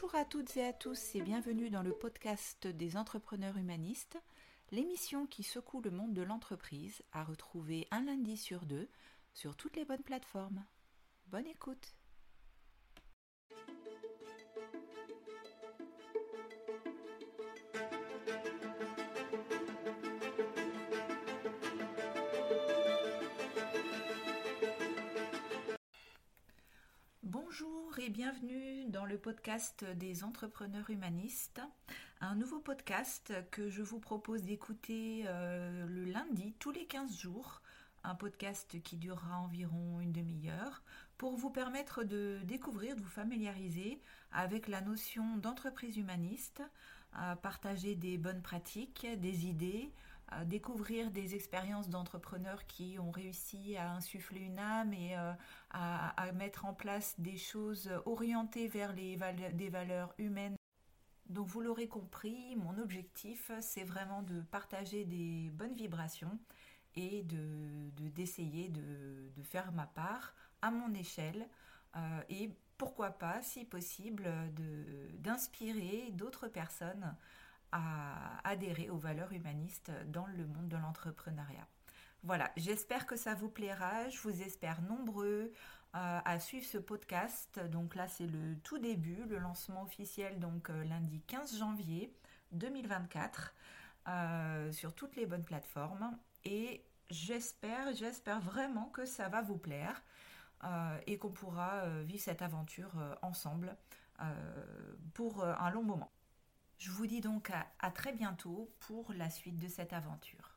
Bonjour à toutes et à tous et bienvenue dans le podcast des entrepreneurs humanistes, l'émission qui secoue le monde de l'entreprise à retrouver un lundi sur deux sur toutes les bonnes plateformes. Bonne écoute Bonjour et bienvenue dans le podcast des entrepreneurs humanistes, un nouveau podcast que je vous propose d'écouter euh, le lundi tous les 15 jours, un podcast qui durera environ une demi-heure pour vous permettre de découvrir, de vous familiariser avec la notion d'entreprise humaniste, partager des bonnes pratiques, des idées, découvrir des expériences d'entrepreneurs qui ont réussi à insuffler une âme et euh, à, mettre en place des choses orientées vers les des valeurs humaines. Donc vous l'aurez compris, mon objectif c'est vraiment de partager des bonnes vibrations et de d'essayer de, de, faire ma part à mon échelle euh, et pourquoi pas, si possible, d'inspirer d'autres personnes à adhérer aux valeurs humanistes dans le monde de l'entrepreneuriat. Voilà, j'espère que ça vous plaira. Je vous espère nombreux euh, à suivre ce podcast. Donc là, c'est le tout début, le lancement officiel, donc euh, lundi 15 janvier 2024, euh, sur toutes les bonnes plateformes. Et j'espère, j'espère vraiment que ça va vous plaire et qu'on pourra vivre cette aventure ensemble pour un long moment. Je vous dis donc à, très bientôt pour la suite de cette aventure.